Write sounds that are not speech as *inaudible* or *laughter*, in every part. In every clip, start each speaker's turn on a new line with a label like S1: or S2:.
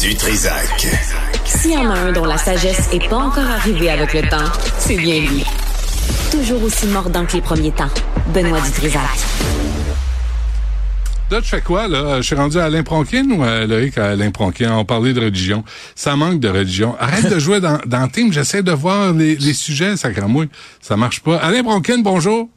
S1: du Trisac.
S2: S'il y en a un dont la sagesse est pas encore arrivée avec le temps, c'est bien lui. Toujours aussi mordant que les premiers temps. Benoît Dutrisac.
S3: Là, tu fais quoi, là? Je suis rendu à Alain Pronkin ou à Loïc à Alain Pronkin? On parlait de religion. Ça manque de religion. Arrête de jouer dans, team. J'essaie de voir les, les sujets, ça cramouille. Ça marche pas. Alain Pronkin, bonjour.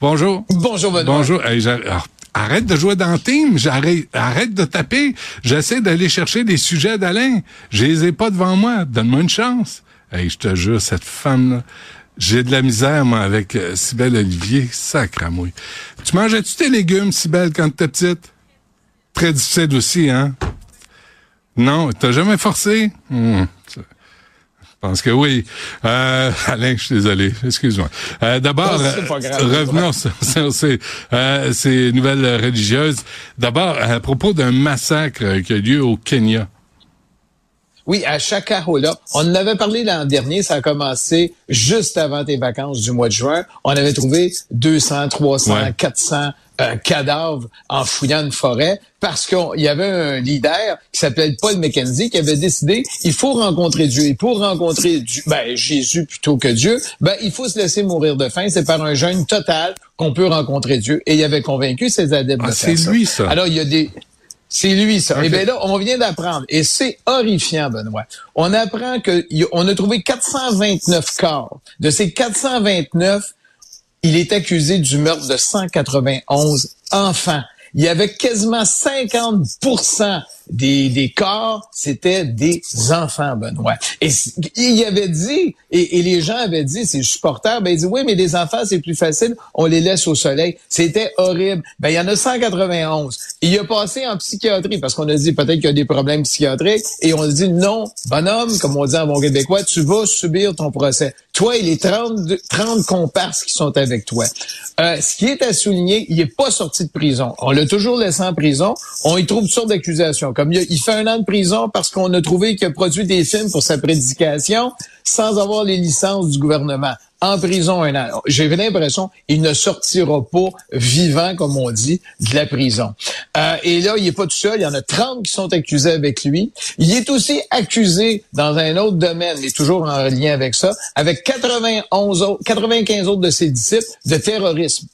S3: Bonjour.
S4: Bonjour, Benoît.
S3: Bonjour. Hey, alors, arrête de jouer dans le team. J'arrête, arrête de taper. J'essaie d'aller chercher des sujets d'Alain. Je les ai pas devant moi. Donne-moi une chance. Hey, je te jure, cette femme-là. J'ai de la misère, moi, avec euh, Cybelle Olivier. Sacramouille. Tu mangeais-tu tes légumes, Cybelle, quand t'étais petite? Très difficile aussi, hein? Non, t'as jamais forcé? Hmm, Je pense que oui. Euh, *laughs* Alain, je suis désolé. Excuse-moi. Euh, D'abord, euh, revenons sur, sur ces, euh, ces nouvelles religieuses. D'abord, à propos d'un massacre qui a lieu au Kenya.
S4: Oui, à Shakahola. On en avait parlé l'an dernier. Ça a commencé juste avant tes vacances du mois de juin. On avait trouvé 200, 300,
S3: Ouais.
S4: 400 euh, cadavres en fouillant une forêt parce qu'il y avait un leader qui s'appelait Paul Mackenzie qui avait décidé il faut rencontrer Dieu. Et pour rencontrer Dieu, ben, Jésus plutôt que Dieu, ben, il faut se laisser mourir de faim. C'est par un jeûne total qu'on peut rencontrer Dieu. Et il avait convaincu ses adeptes
S3: Ah, c'est lui, ça.
S4: Alors, il y a des... C'est lui, ça. Et bien là, on vient d'apprendre, et c'est horrifiant, Benoît. On apprend que y- on a trouvé 429 corps. De ces 429, il est accusé du meurtre de 191 enfants. Il y avait quasiment 50 des, des corps, c'était des enfants, Benoît. Et il avait dit, et, et les gens avaient dit, ses supporters, ben, ils disent, oui, mais des enfants, c'est plus facile, on les laisse au soleil. C'était horrible. Ben, il y en a 191. Il a passé en psychiatrie, parce qu'on a dit peut-être qu'il y a des problèmes psychiatriques, et on a dit, non, bonhomme, comme on dit en bon québécois, tu vas subir ton procès. Toi et les 30, 30 comparses qui sont avec toi. Euh, ce qui est à souligner, il n'est pas sorti de prison. On l'a toujours laissé en prison. On y trouve toutes sortes d'accusations. Comme il, il fait un an de prison parce qu'on a trouvé qu'il a produit des films pour sa prédication sans avoir les licences du gouvernement. En prison un an. J'ai l'impression qu'il ne sortira pas vivant, comme on dit, de la prison. Euh, et là, il est pas tout seul. Il y en a 30 qui sont accusés avec lui. Il est aussi accusé dans un autre domaine, mais toujours en lien avec ça, avec 91 autres, 95 autres de ses disciples de terrorisme.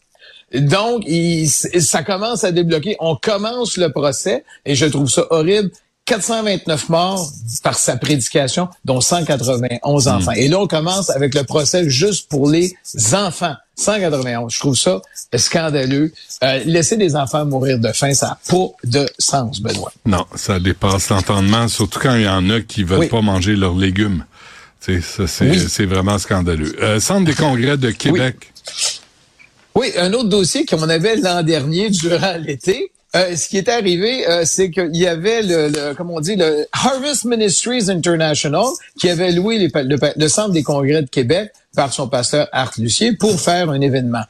S4: Donc, il- ça commence à débloquer. On commence le procès et je trouve ça horrible. 429 morts par sa prédication, dont 191 enfants. Et là, on commence avec le procès juste pour les enfants. 191. Je trouve ça scandaleux. Euh, laisser des enfants mourir de faim, ça n'a pas de sens, Benoît.
S3: Non, ça dépasse l'entendement, surtout quand il y en a qui veulent
S4: Oui.
S3: pas manger leurs légumes. C'est
S4: Oui.
S3: vraiment scandaleux. Euh, Centre des congrès de Québec.
S4: Oui, un autre dossier qu'on avait l'an dernier durant l'été. Euh, ce qui est arrivé, euh, c'est qu'il y avait le, le, comment on dit, le Harvest Ministries International qui avait loué le, centre des congrès de Québec par son pasteur Art Lucier pour faire un événement.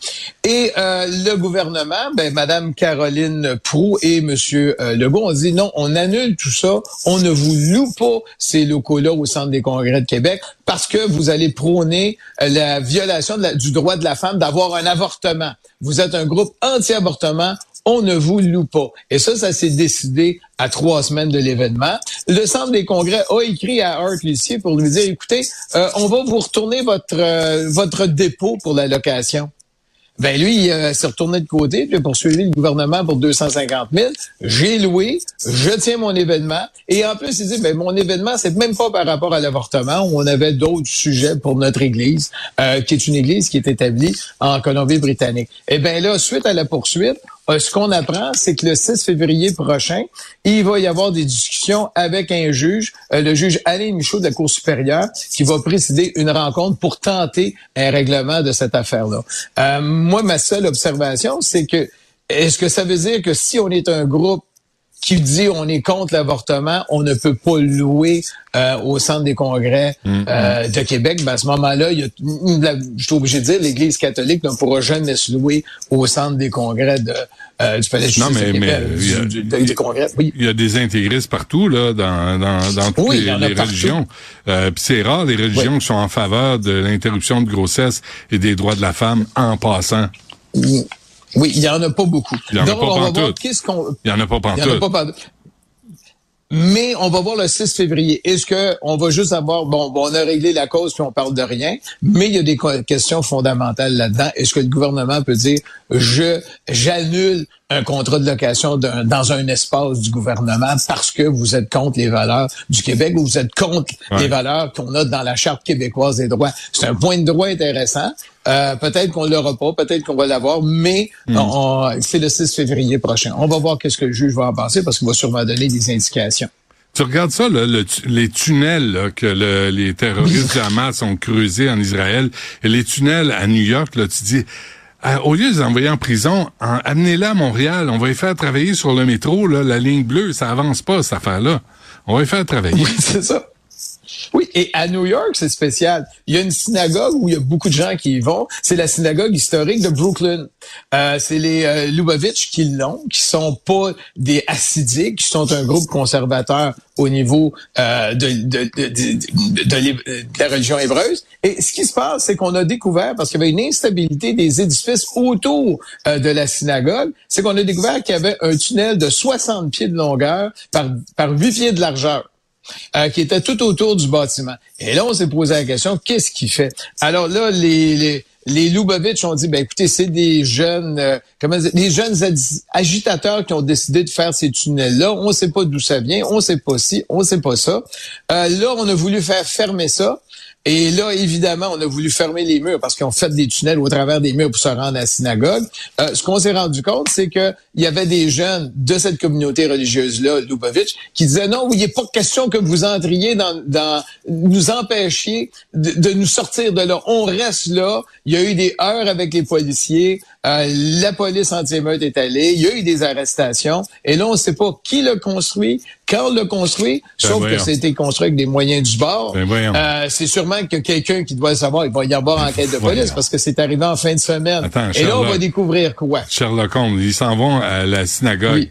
S4: Et euh, le gouvernement, ben, Madame Caroline Prou et Monsieur euh, Legault ont dit non, on annule tout ça, on ne vous loue pas ces locaux-là au centre des congrès de Québec parce que vous allez prôner euh, la violation du droit de la femme d'avoir un avortement. Vous êtes un groupe anti-avortement, on ne vous loue pas. Et ça, ça s'est décidé à trois semaines de l'événement. Le Centre des congrès a écrit à Art Lucier pour lui dire, écoutez, euh, on va vous retourner votre, euh, votre dépôt pour la location. Ben lui, il euh, s'est retourné de côté, puis a poursuivi le gouvernement pour 250 000. J'ai loué, je tiens mon événement. Et en plus, il dit, ben mon événement, c'est même pas par rapport à l'avortement. où On avait d'autres sujets pour notre Église, euh, qui est une Église qui est établie en Colombie-Britannique. Et ben là, suite à la poursuite, euh, ce qu'on apprend, c'est que le 6 février prochain, il va y avoir des discussions avec un juge, euh, le juge Alain Michaud de la Cour supérieure, qui va présider une rencontre pour tenter un règlement de cette affaire-là. Euh, moi, ma seule observation, c'est que est-ce que ça veut dire que si on est un groupe qui dit on est contre l'avortement, on ne peut pas louer euh, au centre des congrès euh, de Québec, ben à ce moment-là, il y a, la- je suis obligé de dire, l'Église catholique ne pourra jamais se louer au centre des congrès de, euh, du Palais
S3: Non, mais- mais, il y a-
S4: du, du- du congrès. Oui.
S3: Il y a des intégristes partout, là, dans, dans, dans toutes
S4: Oui,
S3: les, religions. Euh, puis c'est rare, les religions
S4: Oui.
S3: qui sont en faveur de l'interruption de grossesse et des droits de la femme en passant.
S4: Oui, il y en a pas beaucoup.
S3: Il y en a
S4: Donc,
S3: pas pantoute.
S4: voir qu'est-ce qu'on...
S3: Il y en a pas
S4: Il y en a
S3: pantoute.
S4: pas pantoute. Mais on va voir le 6 février. Est-ce que on va juste avoir bon, bon, on a réglé la cause puis on parle de rien, mais il y a des questions fondamentales là-dedans. Est-ce que le gouvernement peut dire je j'annule un contrat de location dans un espace du gouvernement parce que vous êtes contre les valeurs du Québec ou vous êtes contre les valeurs qu'on a dans la charte québécoise des droits? C'est un point de droit intéressant. Euh, peut-être qu'on l'aura pas, peut-être qu'on va l'avoir, mais hmm. c'est le 6 février prochain. On va voir qu'est-ce que le juge va en penser parce qu'il va sûrement donner des indications.
S3: Tu regardes ça, les tunnels que les terroristes de Hamas ont creusés en Israël et les tunnels à New York, là, tu dis, euh, au lieu de les envoyer en prison, amenez-les à Montréal, on va les faire travailler sur le métro, là, la ligne bleue, ça avance pas, cette affaire-là. On va les faire travailler.
S4: Oui, c'est ça. Et à New York, c'est spécial. Il y a une synagogue où il y a beaucoup de gens qui y vont. C'est la synagogue historique de Brooklyn. Euh, c'est les euh, Lubavitch qui l'ont, qui sont pas des assidiques, qui sont un groupe conservateur au niveau euh, de, de, de, de, la religion hébreuse. Et ce qui se passe, c'est qu'on a découvert, parce qu'il y avait une instabilité des édifices autour euh, de la synagogue, c'est qu'on a découvert qu'il y avait un tunnel de 60 pieds de longueur par, par 8 pieds de largeur. Euh, qui était tout autour du bâtiment. Et là, on s'est posé la question, qu'est-ce qu'il fait? Alors là, les, les, les Lubavitch ont dit, ben écoutez, c'est des jeunes, euh, comment dire, des jeunes agitateurs qui ont décidé de faire ces tunnels-là. On ne sait pas d'où ça vient, on ne sait pas si, on ne sait pas ça. Euh, là, on a voulu faire fermer ça. Et là, évidemment, on a voulu fermer les murs parce qu'on fait des tunnels au travers des murs pour se rendre à la synagogue. Euh, ce qu'on s'est rendu compte, c'est qu'il y avait des jeunes de cette communauté religieuse-là, Lubavitch, qui disaient non, il n'est pas question que vous entriez dans, dans nous empêchiez de, nous sortir de là. On reste là. Il y a eu des heures avec les policiers. Euh, la police anti-émeute est allée. Il y a eu des arrestations. Et là, on ne sait pas qui l'a construit, quand l'a construit, ben sauf que c'était construit avec des moyens du bord. Ben euh, c'est sûrement que quelqu'un qui doit le savoir, il va y avoir enquête de police parce que c'est arrivé en fin de semaine. Et là, on va découvrir quoi?
S3: Sherlock Holmes, ils s'en vont à la synagogue.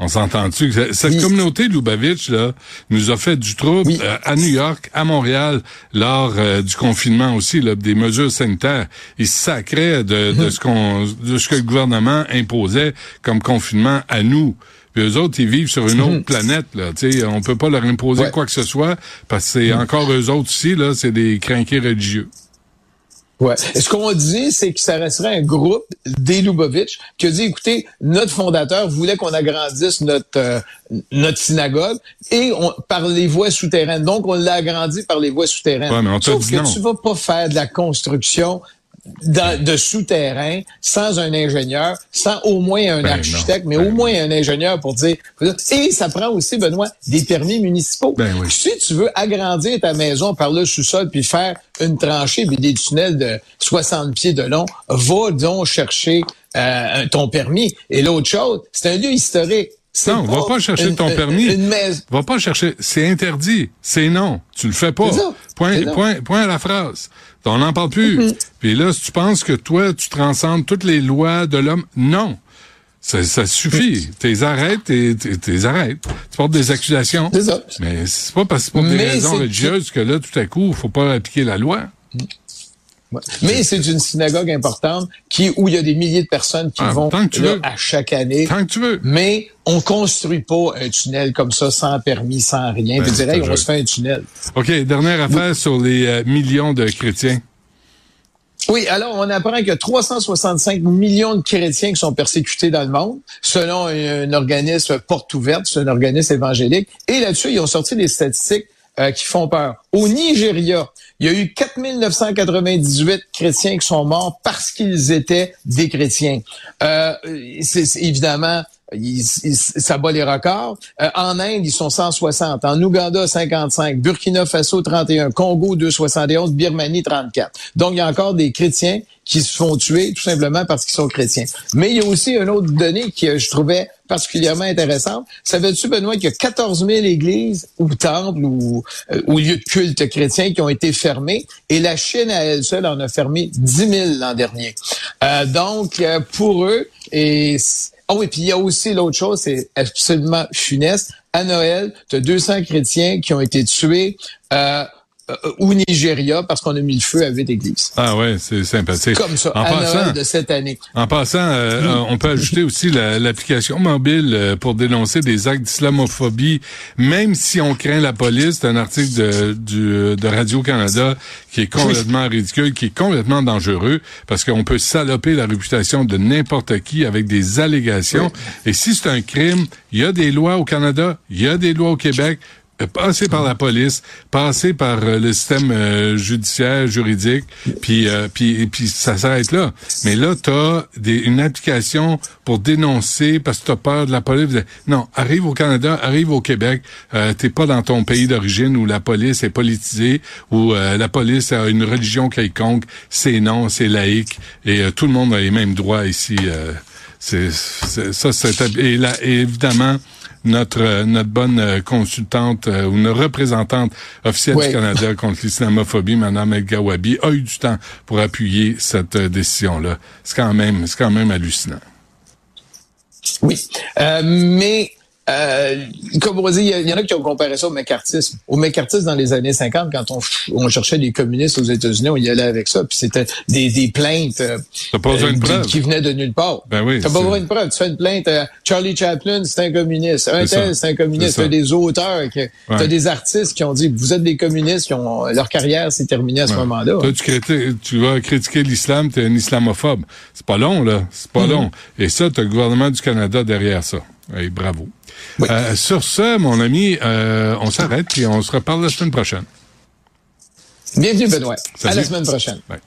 S3: On s'entend-tu? Cette communauté de Lubavitch, là, nous a fait du trouble euh, à New York, à Montréal, lors euh, du confinement aussi, là, des mesures sanitaires. Ils sacraient de, de ce qu'on, de ce que le gouvernement imposait comme confinement à nous. Puis eux autres, ils vivent sur une autre planète. Là. sais, on peut pas leur imposer quoi que ce soit parce que c'est encore eux autres aussi, là, c'est des crinqués religieux.
S4: Ouais. ce qu'on dit, c'est que ça resterait un groupe des Lubavitch qui a dit, écoutez, notre fondateur voulait qu'on agrandisse notre euh, notre synagogue et on, par les voies souterraines. Donc, on l'a agrandi par les voies souterraines.
S3: Ouais, mais on
S4: Sauf
S3: dit que
S4: tu vas pas faire de la construction de souterrain, sans un ingénieur, sans au moins un ben architecte, mais ben au moins un ingénieur pour dire. Et ça prend aussi, Benoît, des permis municipaux.
S3: Ben oui.
S4: Si tu veux agrandir ta maison par le sous-sol puis faire une tranchée puis des tunnels de 60 pieds de long, va donc chercher euh, ton permis. Et l'autre chose, c'est un lieu historique.
S3: Non, va pas chercher ton permis. Va pas chercher. C'est interdit. C'est non. Tu le fais pas. Point, point, point à la phrase. On n'en parle plus. Mm-hmm. Puis là, si tu penses que toi, tu transcendes toutes les lois de l'homme, non. Ça, ça suffit. T'es arrêtes, t'es arrêtes. Tu portes des accusations.
S4: C'est ça.
S3: Mais c'est pas parce que pour des raisons religieuses que là, tout à coup, il faut pas appliquer la loi. Mm.
S4: Mais c'est une synagogue importante qui où il y a des milliers de personnes qui ah, vont là, à chaque année.
S3: Tant que tu veux.
S4: Mais on construit pas un tunnel comme ça sans permis, sans rien. Ben, dire, on se faire un tunnel.
S3: OK, dernière affaire sur les euh, millions de chrétiens.
S4: Oui, alors on apprend qu'il y a 365 millions de chrétiens qui sont persécutés dans le monde, selon un, organisme porte ouverte, c'est un organisme évangélique. Et là-dessus, ils ont sorti des statistiques euh, qui font peur. Au Nigeria, il y a eu 4998 chrétiens qui sont morts parce qu'ils étaient des chrétiens. Euh, c'est évidemment ça bat les records. Euh, en Inde, ils sont 160. En Ouganda, 55. Burkina Faso, 31. Congo, 271. Birmanie, 34. Donc, il y a encore des chrétiens qui se font tuer tout simplement parce qu'ils sont chrétiens. Mais il y a aussi une autre donnée que je trouvais particulièrement intéressante. Savais-tu, Benoît, qu'il y a 14 000 églises ou temples ou, euh, ou lieux de culte chrétiens qui ont été fermés et la Chine à elle seule en a fermé 10 000 l'an dernier. Euh, donc, pour eux, et ah oui, puis il y a aussi l'autre chose, c'est absolument funeste. À Noël, tu as 200 chrétiens qui ont été tués euh, euh, ou Nigeria parce qu'on a mis le feu à huit églises.
S3: Ah ouais, c'est sympathique.
S4: Comme ça,
S3: en
S4: à
S3: passant,
S4: Noël de cette année.
S3: En passant, euh, euh, on peut ajouter aussi la- l'application mobile euh, pour dénoncer des actes d'islamophobie, même si on craint la police. C'est un article de, du, de Radio-Canada qui est complètement ridicule, qui est complètement dangereux, parce qu'on peut saloper la réputation de n'importe qui avec des allégations. Et si c'est un crime, il y a des lois au Canada, il y a des lois au Québec, passer par la police, passer par euh, le système euh, judiciaire, juridique, puis euh, puis puis ça s'arrête là. Mais là, t'as des une application pour dénoncer parce que t'as peur de la police. Non, arrive au Canada, arrive au Québec, euh, t'es pas dans ton pays d'origine où la police est politisée, où la police a une religion quelconque. C'est non, c'est laïque et tout le monde a les mêmes droits ici. c'est ça, c'est et là évidemment notre euh, notre bonne euh, consultante euh, ou une représentante officielle
S4: Oui.
S3: du Canada *laughs* contre l'islamophobie, Madame El Gawabi, a eu du temps pour appuyer cette décision-là. C'est quand même c'est quand même hallucinant.
S4: Oui. Euh, mais, euh, comme on dit, il y, en a qui ont comparé ça au mécartisme. Au mécartisme dans les années 50, quand on, on cherchait des communistes aux États-Unis, on y allait avec ça, puis c'était des, des plaintes euh,
S3: pas
S4: euh, qui, qui venaient de nulle part.
S3: Ben oui,
S4: T'as pas besoin de preuves. Tu fais une plainte. euh, Charlie Chaplin, c'est un communiste. Un
S3: C'est
S4: tel, c'est un communiste. T'as des auteurs, t'as des artistes qui ont dit, vous êtes des communistes, qui ont leur carrière s'est terminée à ce
S3: Ouais.
S4: moment-là.
S3: Toi, tu, criti- tu vas critiquer l'islam, t'es un islamophobe. C'est pas long, là. C'est
S4: Mm-hmm.
S3: pas long. Et ça, t'as le gouvernement du Canada derrière ça. Et bravo.
S4: Oui.
S3: Euh, sur ce, mon ami, euh, on s'arrête et on se reparle la semaine prochaine.
S4: Bienvenue, Benoît. À la semaine prochaine.
S3: Bye.